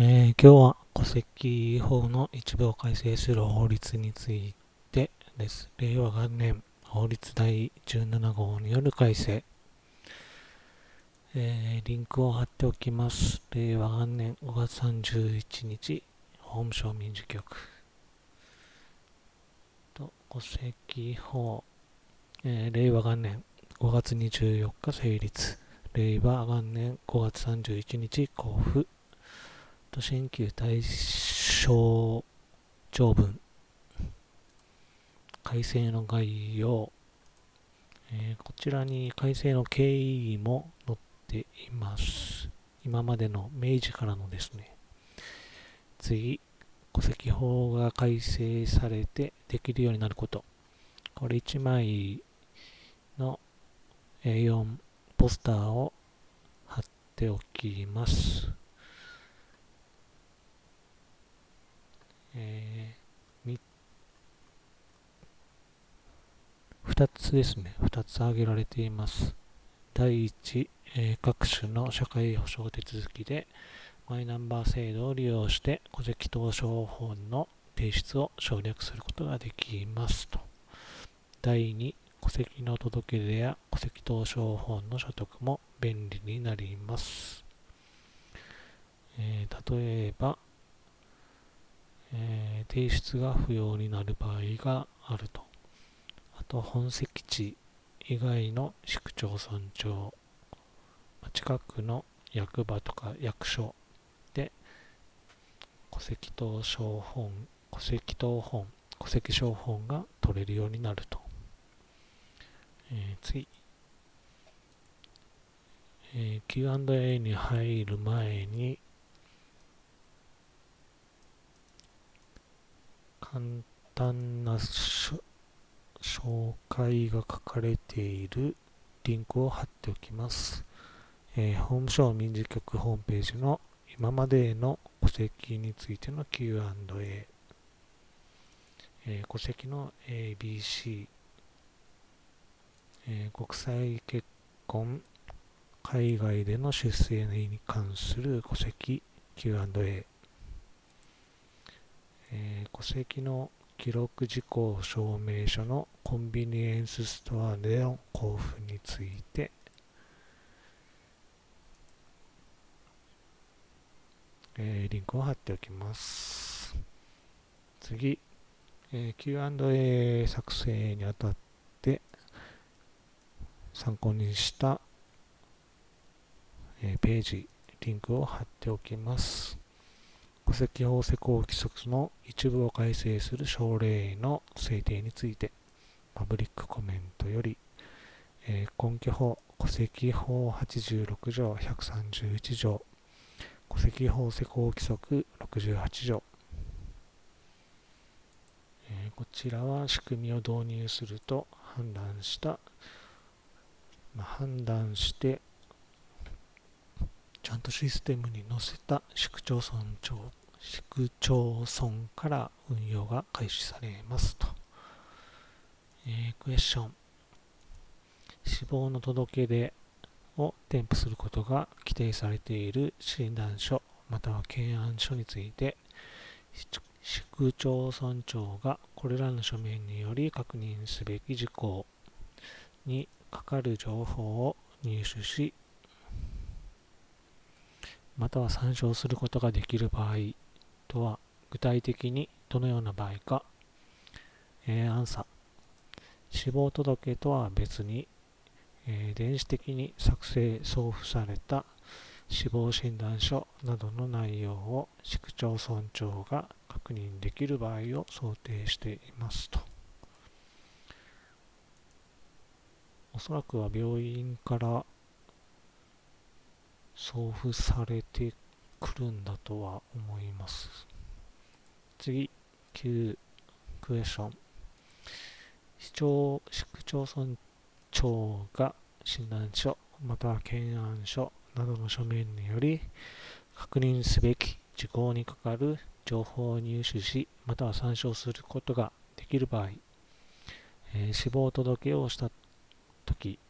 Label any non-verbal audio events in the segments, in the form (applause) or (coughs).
えー今日は戸籍法の一部を改正する法律についてです。令和元年法律第17号による改正。えーリンクを貼っておきます。令和元年5月31日、法務省民事局。と戸籍法、えー令和元年5月24日成立。令和元年5月31日交付。と新旧対象条文。改正の概要、えーこちらに改正の経緯も載っています。今までの明治からのですね。次戸籍法が改正されてできるようになること。これ1枚の A4 ポスターを貼っておきます。えー、2つですね、2つ挙げられています。第1、えー各種の社会保障手続きでマイナンバー制度を利用して戸籍謄商法の提出を省略することができますと。第2、戸籍の届け出や戸籍謄商法の所得も便利になります。えー例えば、えー提出が不要になる場合があると。あと、本籍地以外の市区町村長、近くの役場とか役所で戸籍謄商本、戸籍謄本、戸籍商本が取れるようになると。えー次。えー Q&A に入る前に、簡単な紹介が書かれているリンクを貼っておきます。えー法務省民事局ホームページの今までの戸籍についての Q&A、えー戸籍の ABC、えー国際結婚、海外での出生に関する戸籍 Q&A、えー戸籍の記録事項証明書のコンビニエンスストアでの交付について、えーリンクを貼っておきます。次、えー Q&A 作成にあたって参考にした、えーページ、リンクを貼っておきます。戸籍法施行規則の一部を改正する省令の制定について、パブリックコメントより、えー根拠法、戸籍法86条131条、戸籍法施行規則68条、えーこちらは仕組みを導入すると判断した、まあ判断して、ちゃんとシステムに載せた市区町村長市区町村から運用が開始されますと。えークエスチョン。死亡の届け出を添付することが規定されている診断書または検案書について、市区町村長がこれらの書面により確認すべき事項にかかる情報を入手し、または参照することができる場合とは具体的にどのような場合か、えーアンサー。死亡届とは別に、えー電子的に作成送付された死亡診断書などの内容を市区町村長が確認できる場合を想定していますと。おそらくは病院から送付されてくるんだとは思います。次、9クエスチョン。市町、市区町村長が診断書、または検案書などの書面により確認すべき事項にかかる情報を入手し、または参照することができる場合、えー死亡届をしたとき、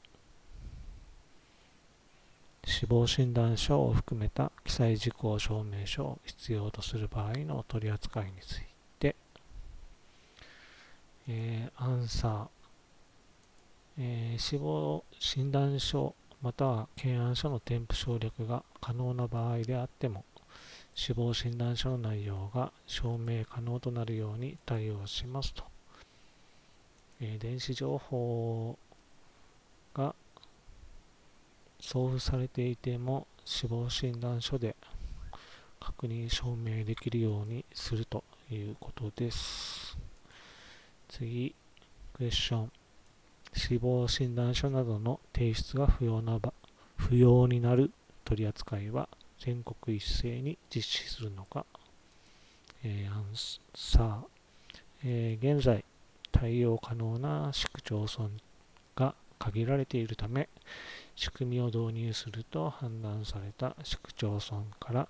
死亡診断書を含めた記載事項証明書を必要とする場合の取り扱いについて、えー、アンサー、えー、死亡診断書または検案書の添付省略が可能な場合であっても死亡診断書の内容が証明可能となるように対応しますと、えー、電子情報が送付されていても死亡診断書で確認証明できるようにするということです。次クエスチョン。死亡診断書などの提出が不要な場不要になる取り扱いは全国一斉に実施するのか、えー、アンサー、えー、現在対応可能な市区町村が限られているため仕組みを導入すると判断された市区町村から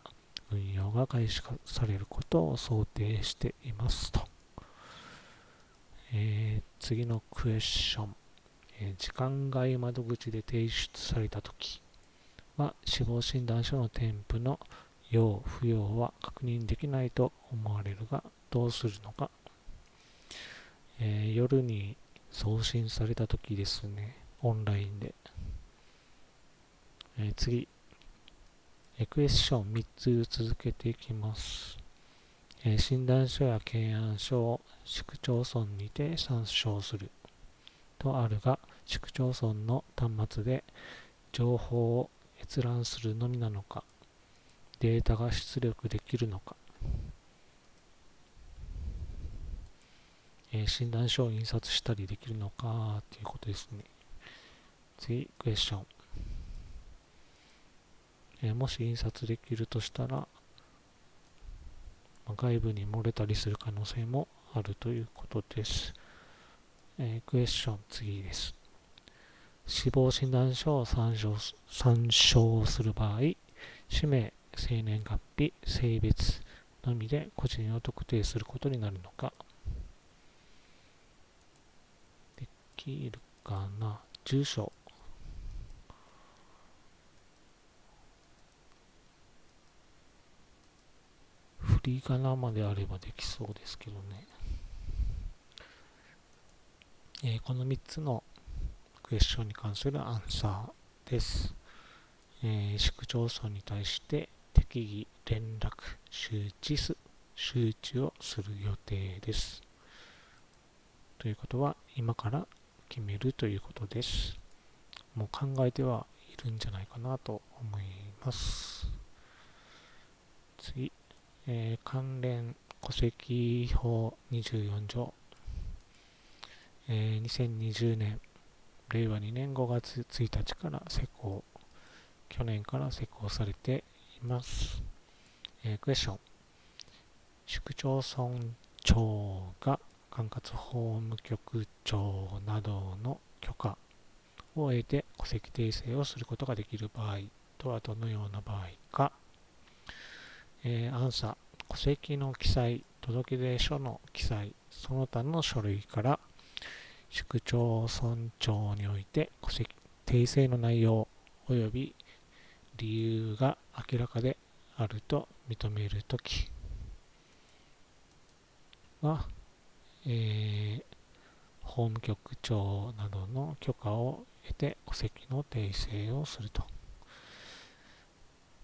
運用が開始されることを想定していますと、えー、次のクエスチョン、え時間外窓口で提出されたときは死亡診断書の添付の要不要は確認できないと思われるがどうするのか、えー、夜に送信された時ですね。オンラインで、えー、次。エクエスチョン3つ続けていきます、えー、診断書や検案書を市区町村にて参照する。とあるが市区町村の端末で情報を閲覧するのみなのか、データが出力できるのか、えー、診断書を印刷したりできるのかということですね。次、クエスチョン。えー、もし印刷できるとしたら、外部に漏れたりする可能性もあるということです。えー、クエスチョン次です。死亡診断書を参照参照する場合、氏名、生年月日、性別のみで個人を特定することになるのか、できるかな、住所、振り仮名まであればできそうですけどね。えー、この3つのクエスチョンに関するアンサーです。えー、市区町村に対して適宜連絡、周知す、周知をする予定です。ということは、今から決めるということです。もう考えてはいるんじゃないかなと思います。次、えー、関連戸籍法24条、えー、2020年令和2年5月1日から施行、去年から施行されています。えー、クエスチョン。市区町村長が管轄法務局長などの許可を得て戸籍訂正をすることができる場合とはどのような場合か。えー、アンサー。戸籍の記載、届出書の記載、その他の書類から市区町村長において戸籍訂正の内容及び理由が明らかであると認めるときは、えー、法務局長などの許可を得て戸籍の訂正をすると。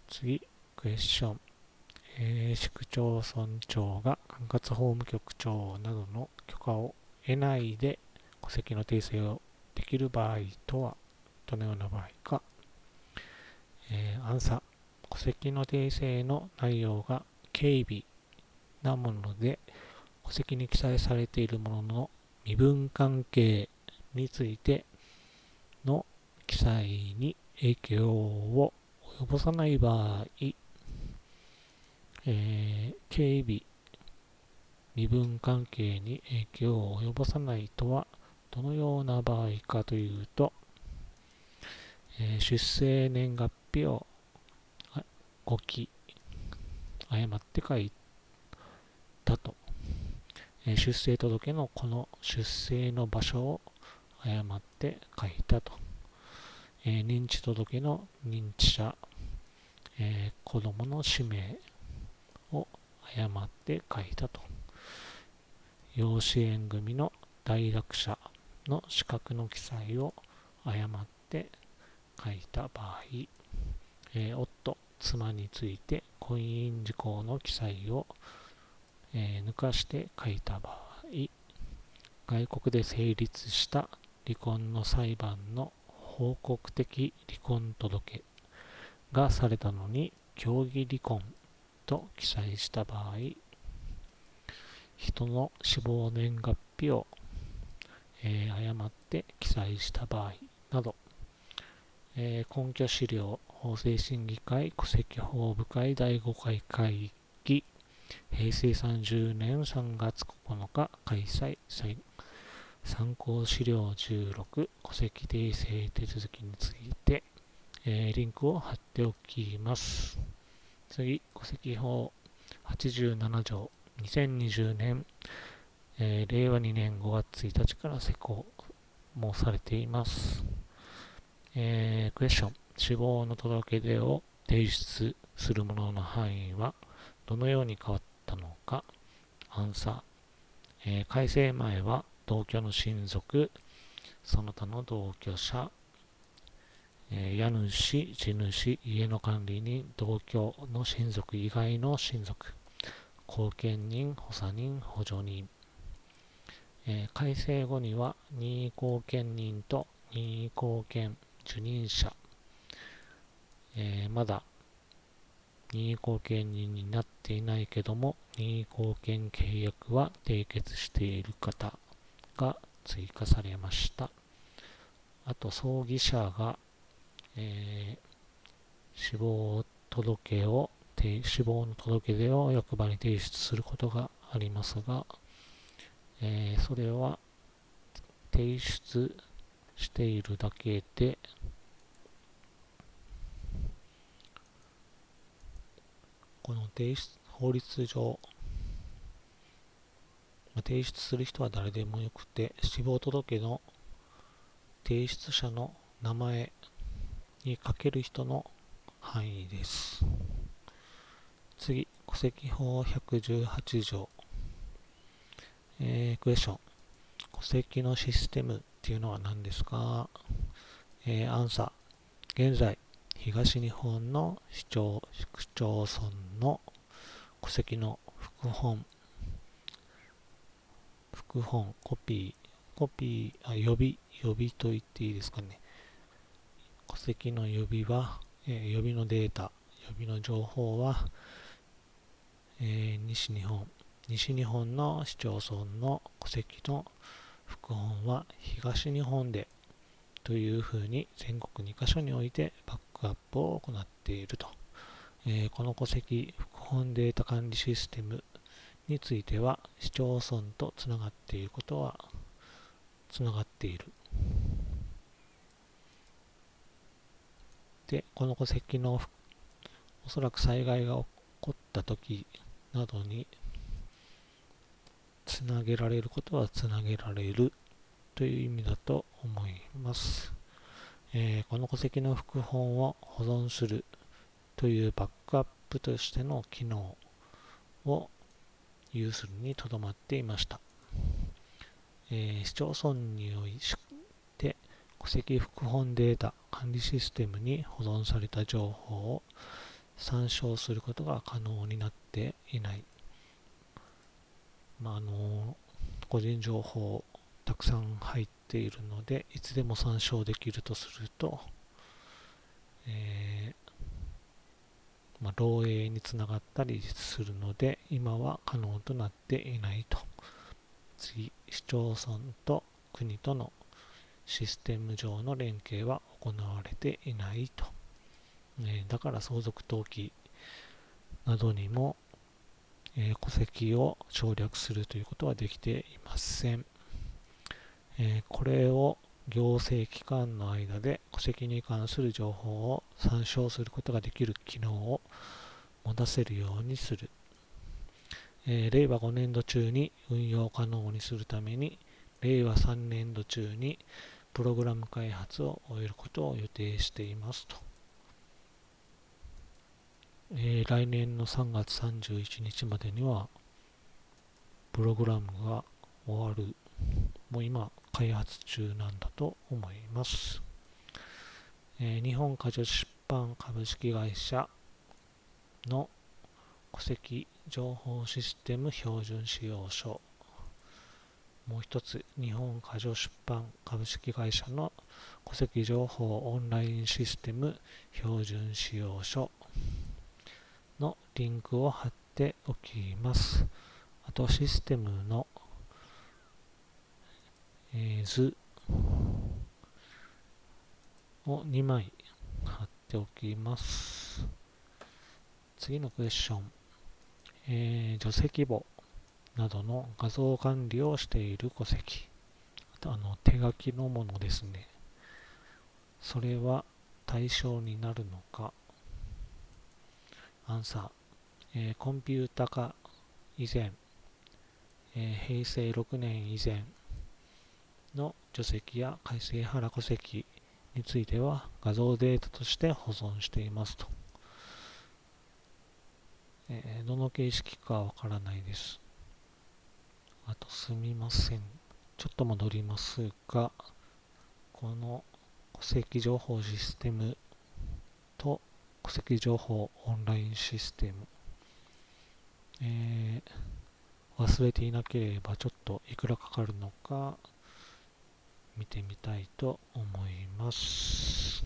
次、クエスチョン。えー、市区町村長が管轄法務局長などの許可を得ないで戸籍の訂正をできる場合とはどのような場合か、えー、アンサー戸籍の訂正の内容が軽微なもので戸籍に記載されているものの身分関係についての記載に影響を及ぼさない場合、えー、警備、身分関係に影響を及ぼさないとはどのような場合かというと、えー、出生年月日をご記、誤って書いたと、え、出生届のこの出生の場所を誤って書いたと、え、認知届の認知者、えー、子供の氏名を誤って書いたと。養子縁組の大学者の資格の記載を誤って書いた場合、えー、夫、妻について婚姻事項の記載を、えー、抜かして書いた場合、外国で成立した離婚の裁判の報告的離婚届がされたのに協議離婚と記載した場合、人の死亡年月日を、えー、誤って記載した場合など、えー、根拠資料法制審議会戸籍法部会第5回会議平成30年3月9日開催参考資料16戸籍訂正手続きについて、えー、リンクを貼っておきます。次、戸籍法87条2020年、えー、令和2年5月1日から施行もされています。えー、クエスチョン。死亡の届け出を提出するものの範囲はどのように変わったのか？アンサー。えー、改正前は同居の親族、その他の同居者、えー、家主、地主、家の管理人、同居の親族以外の親族、後見人、補佐人、補助人、えー、改正後には任意後見人と任意後見受任者、え、まだ任意後見人になっていないけども任意後見契約は締結している方が追加されました。あと、葬儀者が、えー、死亡届を、死亡の届け出を役場に提出することがありますが、えー、それは提出しているだけで、この提出、法律上、提出する人は誰でもよくて、死亡届の提出者の名前に書ける人の範囲です。次、戸籍法118条。えー、クエスチョン。戸籍のシステムっていうのは何ですか？えー、アンサー。現在、東日本の市町市町村の戸籍の副本副本、コピー、コピー、あ、予備、予備と言っていいですかね。戸籍の予備は、えー、予備のデータ、予備の情報は、えー、西日本、西日本の市町村の戸籍の副本は東日本でというふうに全国2カ所においてバックアップを行っていると。えー、この戸籍副本データ管理システムについては市町村とつながっていることはつながっている。で、この戸籍のおそらく災害が起こった時などにつなげられることはつなげられるという意味だと思います。えー、この戸籍の副本を保存するというバックアップとしての機能を有するにとどまっていました。えー、市町村において戸籍副本データ管理システムに保存された情報を参照することが可能になっていない。まあ、あの個人情報たくさん入ってているのでいつでも参照できるとすると、えーまあ、漏洩につながったりするので、今は可能となっていないと。次、市町村と国とのシステム上の連携は行われていないと。えー、だから相続登記などにも、えー、戸籍を省略するということはできていません。えー、これを行政機関の間で戸籍に関する情報を参照することができる機能を持たせるようにする。えー、令和5年度中に運用可能にするために、令和3年度中にプログラム開発を終えることを予定していますと。えー、来年の3月31日までには、プログラムが終わる。もう今、開発中なんだと思います。えー、日本過剰出版株式会社の戸籍情報システム標準使用書もう一つ日本過剰出版株式会社の戸籍情報オンラインシステム標準使用書のリンクを貼っておきますあとシステムの、えー、図を2枚貼っておきます。次のクエスチョン。えー、除籍簿などの画像管理をしている戸籍。あと、あの、手書きのものですね。それは対象になるのか。アンサー。えー、コンピュータ化以前、えー、平成6年以前除籍や改正原戸籍については画像データとして保存していますと。えー、どの形式かわからないです。あとすみません。ちょっと戻りますが、この戸籍情報システムと戸籍情報オンラインシステム、えー、忘れていなければちょっといくらかかるのか見てみたいと思います。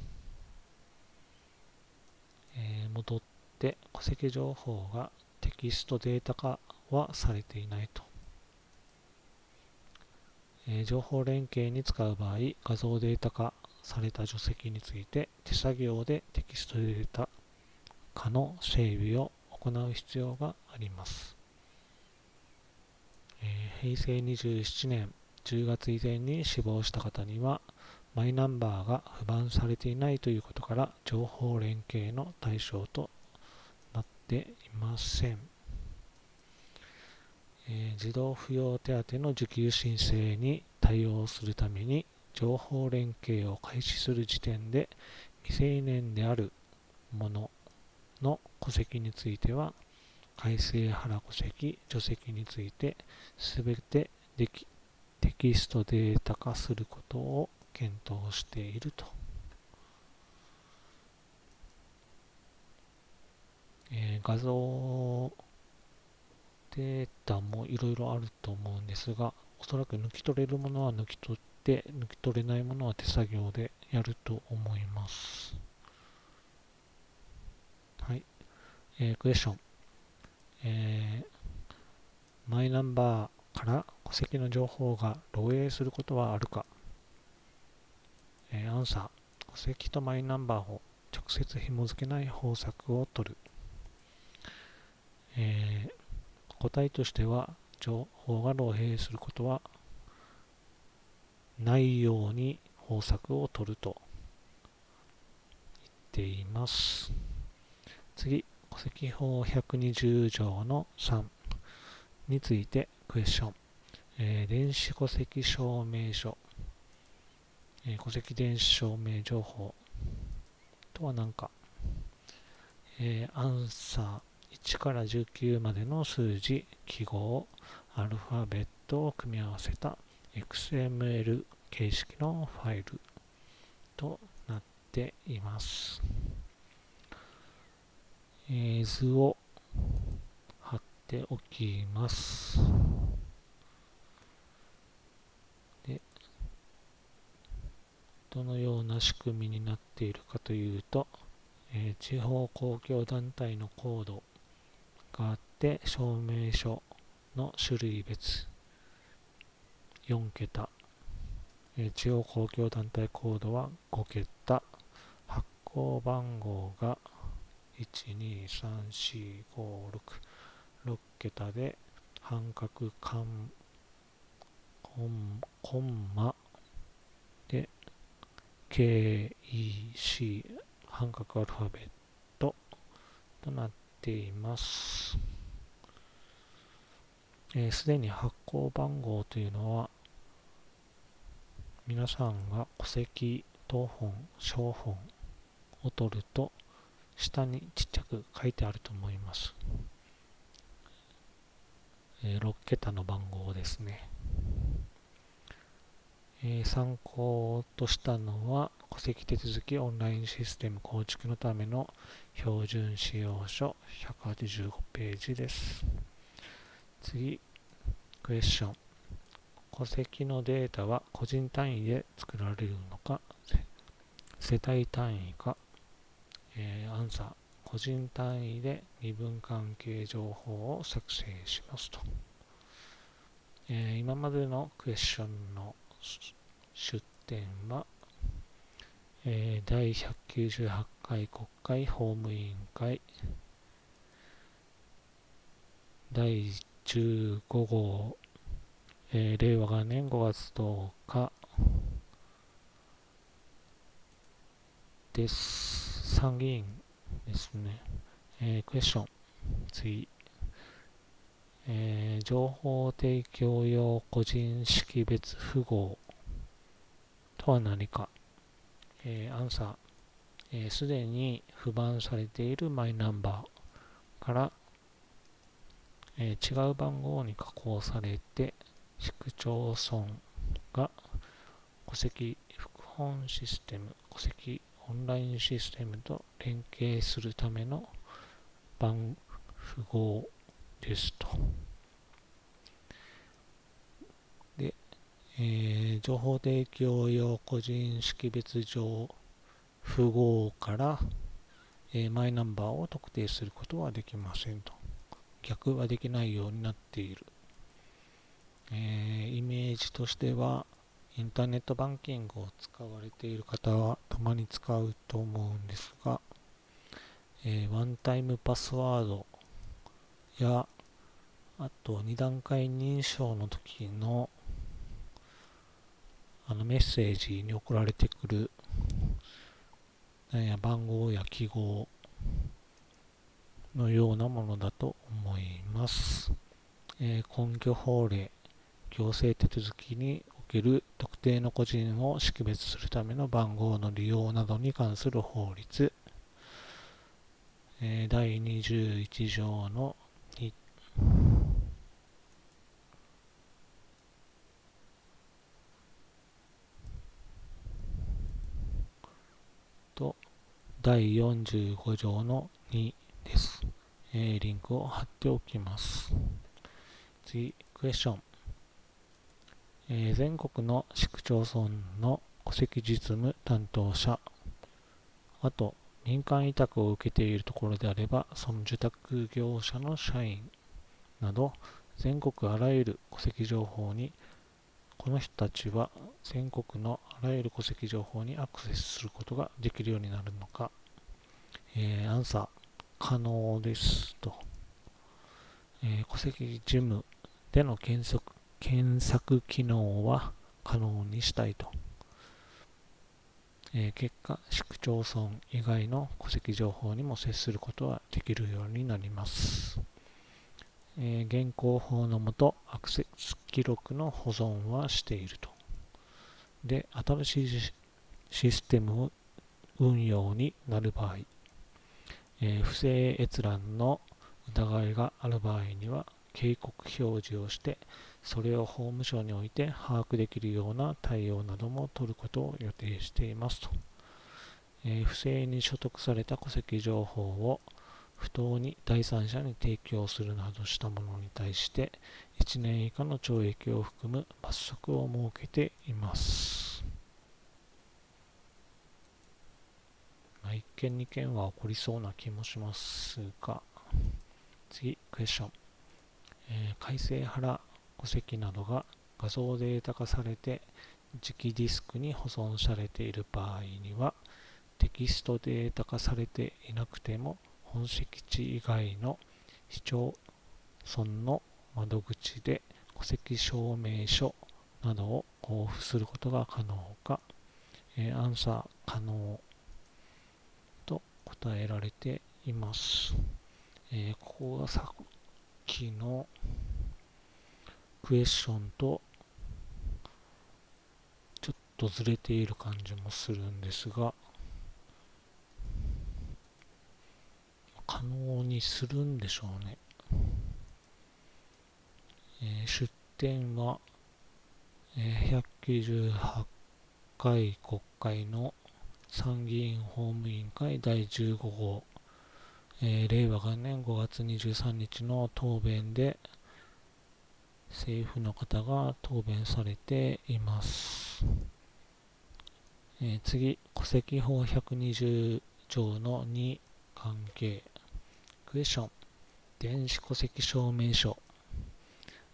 えー、戻って戸籍情報がテキストデータ化はされていないと。えー、情報連携に使う場合、画像データ化された除籍について手作業でテキストデータ化の整備を行う必要があります。えー、平成27年10月以前に死亡した方には、マイナンバーが不番されていないということから、情報連携の対象となっていません。えー、児童扶養手当の受給申請に対応するために、情報連携を開始する時点で未成年である者の戸籍については、改正原戸籍、除籍についてすべてできテキストデータ化することを検討していると。えー、画像データもいろいろあると思うんですが、おそらく抜き取れるものは抜き取って、抜き取れないものは手作業でやると思います。はい。えー、クエスチョン。えー、マイナンバーから戸籍の情報が漏洩することはあるか、えー、アンサー。戸籍とマイナンバーを直接紐付けない方策を取る、えー、答えとしては情報が漏洩することはないように方策を取ると言っています。次戸籍法120条の3についてクエスチョン。えー、電子戸籍証明書。えー、戸籍電子証明情報。とは何か。えー、アンサー1から19までの数字、記号、アルファベットを組み合わせた XML 形式のファイルとなっています。図を貼っておきます。どのような仕組みになっているかというと、えー、地方公共団体のコードがあって、証明書の種類別4桁、えー、地方公共団体コードは5桁、発行番号が1234566桁で半角カンコンコンマ KEC 半角アルファベットとなっています。す、えー、で、に発行番号というのは皆さんが戸籍、当本、小本を取ると、下にちっちゃく書いてあると思います。えー、6桁の番号ですね。えー、参考としたのは、戸籍手続きオンラインシステム構築のための標準使用書185ページです。次、クエスチョン。戸籍のデータは個人単位で作られるのか、世帯単位か、えー、アンサー。個人単位で身分関係情報を作成しますと。えー、今までのクエスチョンの出展は、えー、第198回国会法務委員会第15号、えー、令和元年5月10日です。参議院ですね。えー、クエスチョン。次。えー、情報提供用個人識別符号とは何か、えー、アンサー、す、え、で、に不番されているマイナンバーから、えー、違う番号に加工されて、市区町村が戸籍副本システム、戸籍オンラインシステムと連携するための番符号ですと。でえー、情報提供用個人識別上符号から、えー、マイナンバーを特定することはできませんと。逆はできないようになっている。えー、イメージとしては、インターネットバンキングを使われている方はたまに使うと思うんですが、えー、ワンタイムパスワードや、あと2段階認証の時のあのメッセージに送られてくるや番号や記号のようなものだと思います。えー、根拠法令、行政手続きにおける特定の個人を識別するための番号の利用などに関する法律、第21条の2第45条の2です。えー、リンクを貼っておきます。次、クエスチョン。えー、全国の市区町村の戸籍実務担当者、あと、民間委託を受けているところであれば、その受託業者の社員など、全国あらゆる戸籍情報に、この人たちは全国のあらゆる戸籍情報にアクセスすることができるようになるのか、えー、アンサー、可能ですと。えー、戸籍事務での検索検索機能は可能にしたいと。えー、結果、市区町村以外の戸籍情報にも接することはできるようになります。え、現行法のもと、アクセス記録の保存はしていると。で、新しいシステム運用になる場合、えー、不正閲覧の疑いがある場合には、警告表示をして、それを法務省において把握できるような対応なども取ることを予定していますと。えー、不正に所得された戸籍情報を不当に第三者に提供するなどした者に対して1年以下の懲役を含む罰則を設けています。まあ、一件二件は起こりそうな気もしますが、次、クエスチョン。えー、改正原戸籍などが画像データ化されて磁気ディスクに保存されている場合にはテキストデータ化されていなくても本籍地以外の市町村の窓口で戸籍証明書などを交付することが可能か、えー、アンサー可能と答えられています。えー、ここがさっきのクエスチョンとちょっとずれている感じもするんですが、可能にするんでしょうね。えー、出典は、えー、198回国会の参議院法務委員会第15号、えー、令和元年5月23日の答弁で政府の方が答弁されています。えー、次、戸籍法120条の2関係。クエスチョン。電子戸籍証明書。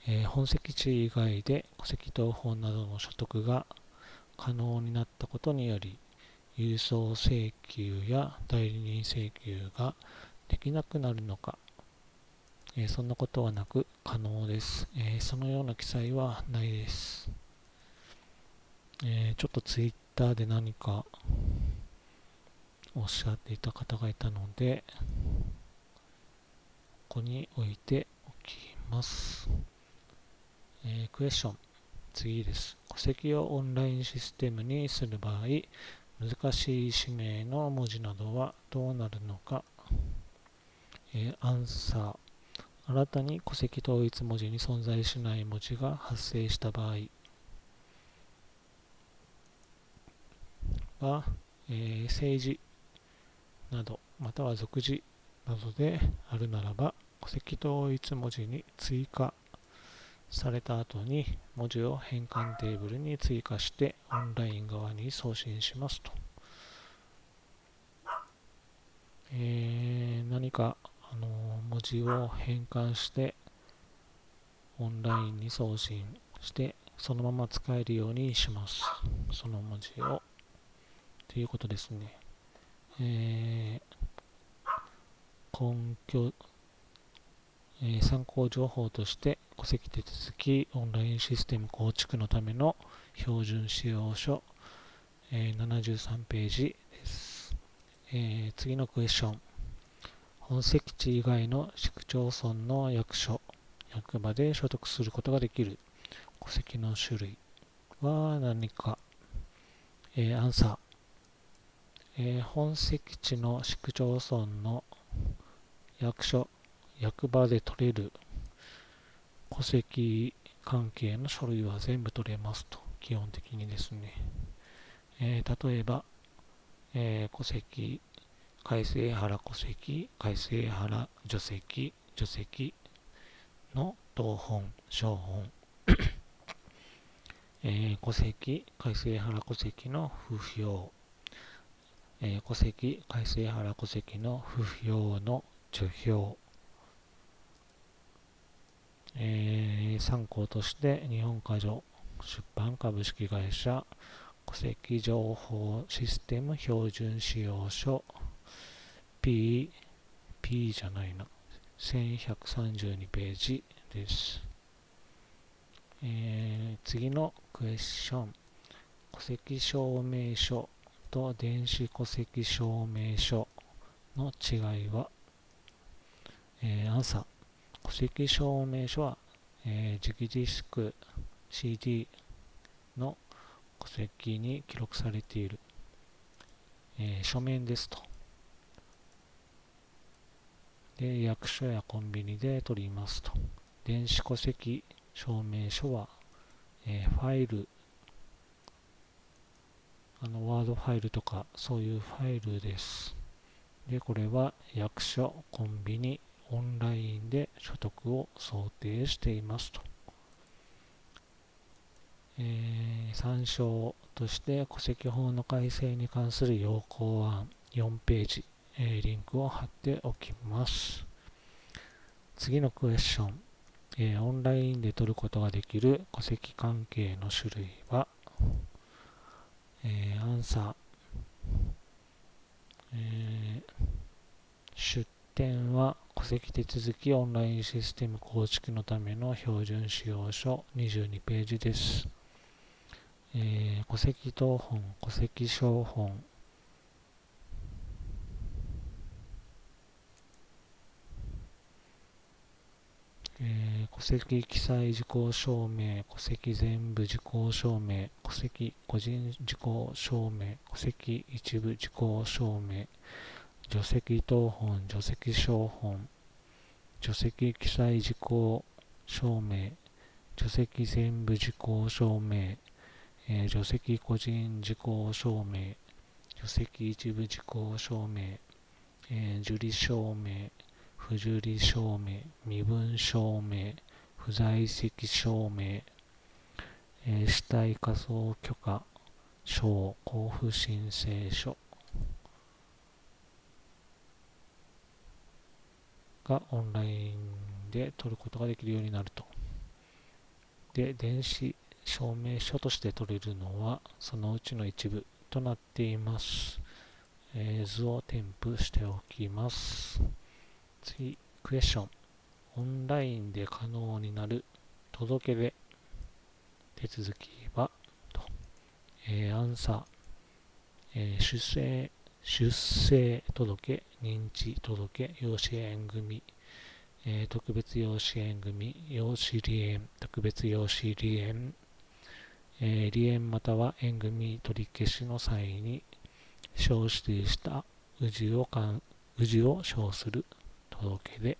えー、本籍地以外で戸籍謄本などの所得が可能になったことにより、郵送請求や代理人請求ができなくなるのか、えー、そんなことはなく可能です、えー、そのような記載はないです。えー、ちょっとツイッターで何かおっしゃっていた方がいたので、ここに置いておきます。えー、クエスチョン。次です。戸籍をオンラインシステムにする場合、難しい氏名の文字などはどうなるのか。えー、アンサー。新たに戸籍統一文字に存在しない文字が発生した場合は、えー、政治など、または属字などであるならば、籍統一文字に追加された後に文字を変換テーブルに追加してオンライン側に送信しますと。えー、何か、あの文字を変換してオンラインに送信してそのまま使えるようにします。その文字を。ということですね。えー、根拠え参考情報として戸籍手続きオンラインシステム構築のための標準使用書、え73ページです、え、次のクエスチョン。本籍地以外の市区町村の役所役場で所得することができる。戸籍の種類は何か、え、アンサー、えー、本籍地の市区町村の役所。役場で取れる戸籍関係の書類は全部取れますと、基本的にですね。えー、例えば、えー、戸籍、改正原戸籍、改正原除籍、除籍の同本、小本、えー、戸籍、改正原戸籍の不評、えー、戸籍、改正原戸籍の不評の除票、えー、参考として日本過剰出版株式会社戸籍情報システム標準使用書 P、P じゃないな、1132ページです。えー、次のクエスチョン。戸籍証明書と電子戸籍証明書の違いは、えー、アンサー。戸籍証明書は、えー、直ディスク CD の戸籍に記録されている、えー、書面ですと。で、役所やコンビニで取りますと。電子戸籍証明書は、えー、ファイル、あの、ワードファイルとか、そういうファイルです。で、これは役所、コンビニ、オンラインで所得を想定していますと。えー、参照として戸籍法の改正に関する要項案4ページ、えー、リンクを貼っておきます。次のクエスチョン、えー、オンラインで取ることができる戸籍関係の種類は、えー、アンサー、えー、出典は戸籍手続きオンラインシステム構築のための標準使用書22ページです。えー、戸籍謄本、戸籍証本、戸籍記載事項証明、戸籍全部事項証明、戸籍個人事項証明、戸籍一部事項証明、除籍謄本、除籍証本、除籍記載事項証明、除籍全部事項証明、えー、除籍個人事項証明、除籍一部事項証明、えー、受理証明、不受理証明、身分証明、不在籍証明、えー、死体仮想許可証、交付申請書。がオンラインで取ることができるようになると。で、電子証明書として取れるのはそのうちの一部となっています。えー、図を添付しておきます。次、クエスチョン。オンラインで可能になる届け出手続きはと、えー、アンサー、えー、出生、出生届、認知届、養子縁組、えー、特別養子縁組、養子離縁、特別養子離縁、えー、離縁または縁組取り消しの際に小指定した氏をかん氏を称する届け出、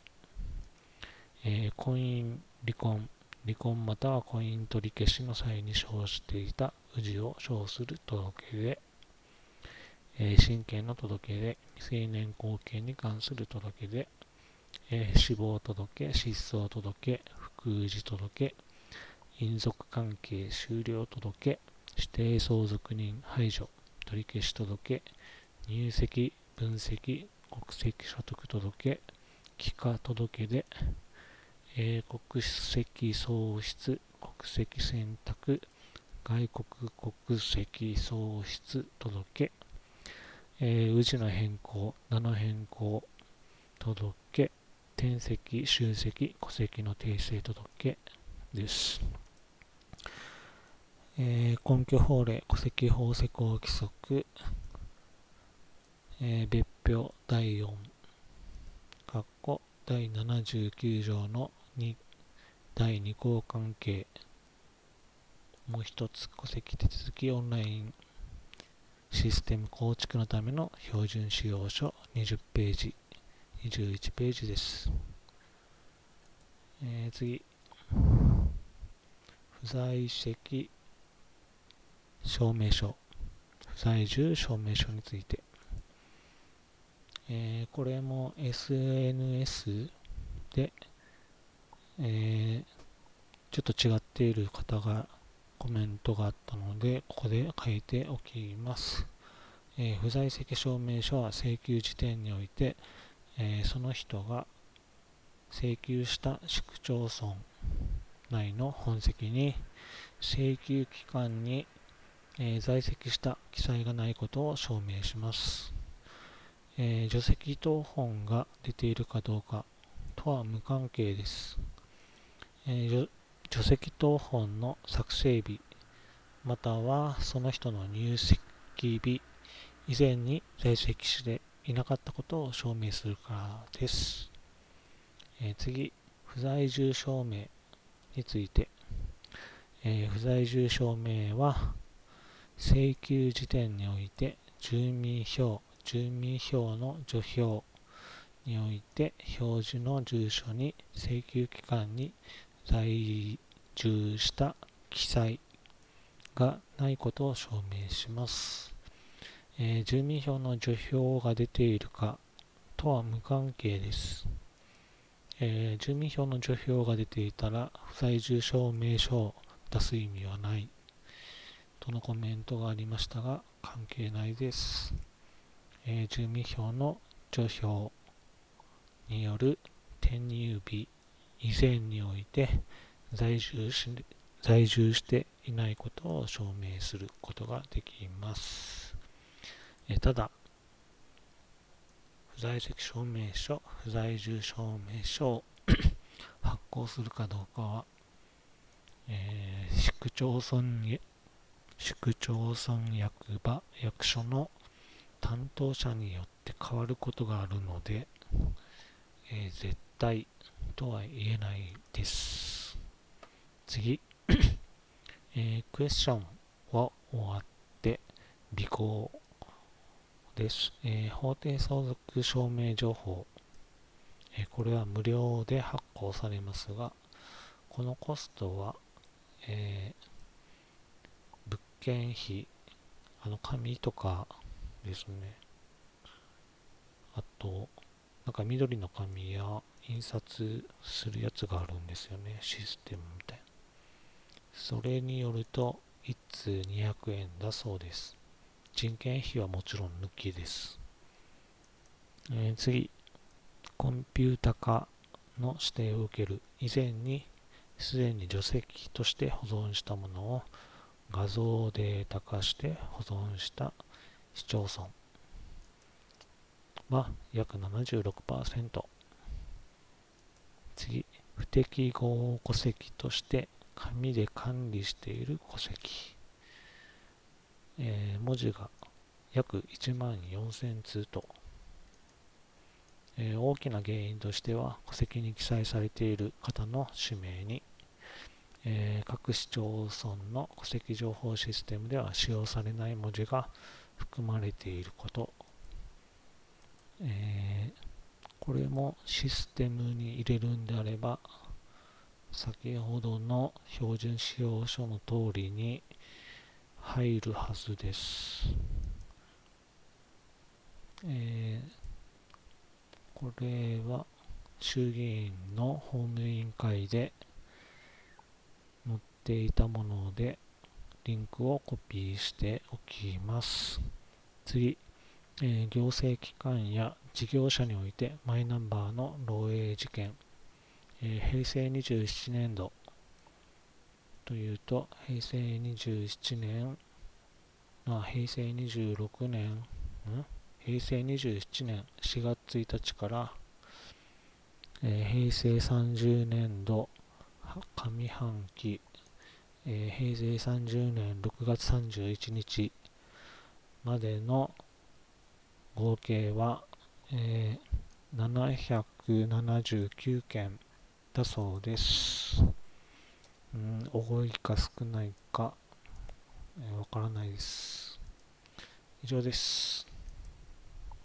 えー、婚姻、離婚、離婚または婚姻取り消しの際に生していた氏を称する届け出、え、親権の届け出、成年後見に関する届け出、えー、死亡届、失踪届、福氏届、姻族関係終了届、指定相続人排除、取り消し届、入籍、分析、国籍所得届、帰化届で、えー、国籍喪失、国籍選択、外国国籍喪失届、えー、氏の変更、名の変更届け、転籍、集積、戸籍の訂正届けです。えー、根拠法令、戸籍法施行規則、えー、別表第4、括弧第79条の2、第2項関係、もう一つ戸籍手続きオンラインシステム構築のための標準使用書20ページ、21ページです。えー、次、不在籍証明書、不在住証明書について。えー、これも SNS で、えー、ちょっと違っている方がコメントがあったので、ここで書いておきます。えー、不在籍証明書は請求時点において、えー、その人が請求した市区町村内の本籍に請求期間にえー、在籍した記載がないことを証明します。え、除籍等本が出ているかどうかとは無関係です。えー、除籍等本の作成日、またはその人の入籍日以前に在籍していなかったことを証明するからです。えー、次、不在住証明について、えー、不在住証明は、請求時点において住民票、住民票の除票において表示の住所に請求期間に在住した記載がないことを証明します。えー、住民票の除票が出ているかとは無関係です。えー、住民票の除票が出ていたら不在住証明書を出す意味はないとのコメントがありましたが、関係ないです。えー、住民票の除票による転入日以前において在住し在住していないことを証明することができます。え、ただ、不在籍証明書、不在住証明書を (coughs) 発行するかどうかは、えー、市区町村市区町村役場役所の担当者によって変わることがあるので、えー、絶対とは言えないです。次、えー、クエスチョンは終わって、尾行です。えー、法定相続証明情報、えー、これは無料で発行されますが、このコストは、え、物件費、あの紙とかですね。あと、なんか緑の紙や印刷するやつがあるんですよね。システムみたいな。それによると、1通200円だそうです。人件費はもちろん抜きです。えー、次、コンピュータ化の指定を受ける。以前にすでに除籍として保存したものを画像データ化して保存した市町村は約76%。次、不適合戸籍として紙で管理している戸籍。えー、文字が約1万4000通と、えー、大きな原因としては戸籍に記載されている方の氏名に、えー、各市町村の戸籍情報システムでは使用されない文字が含まれていることえー、これもシステムに入れるんであれば先ほどの標準使用書の通りに入るはずです。えー、これは衆議院の法務委員会で載っていたものでリンクをコピーしておきます。次、えー、行政機関や事業者においてマイナンバーの漏洩事件、えー、平成27年度というと平成27年あ平成26年平成27年4月1日から、えー、平成30年度上半期、えー、平成30年6月31日までの合計は、えー、779件。だそうです。うん、多いか少ないか、えー、わからないです。以上です。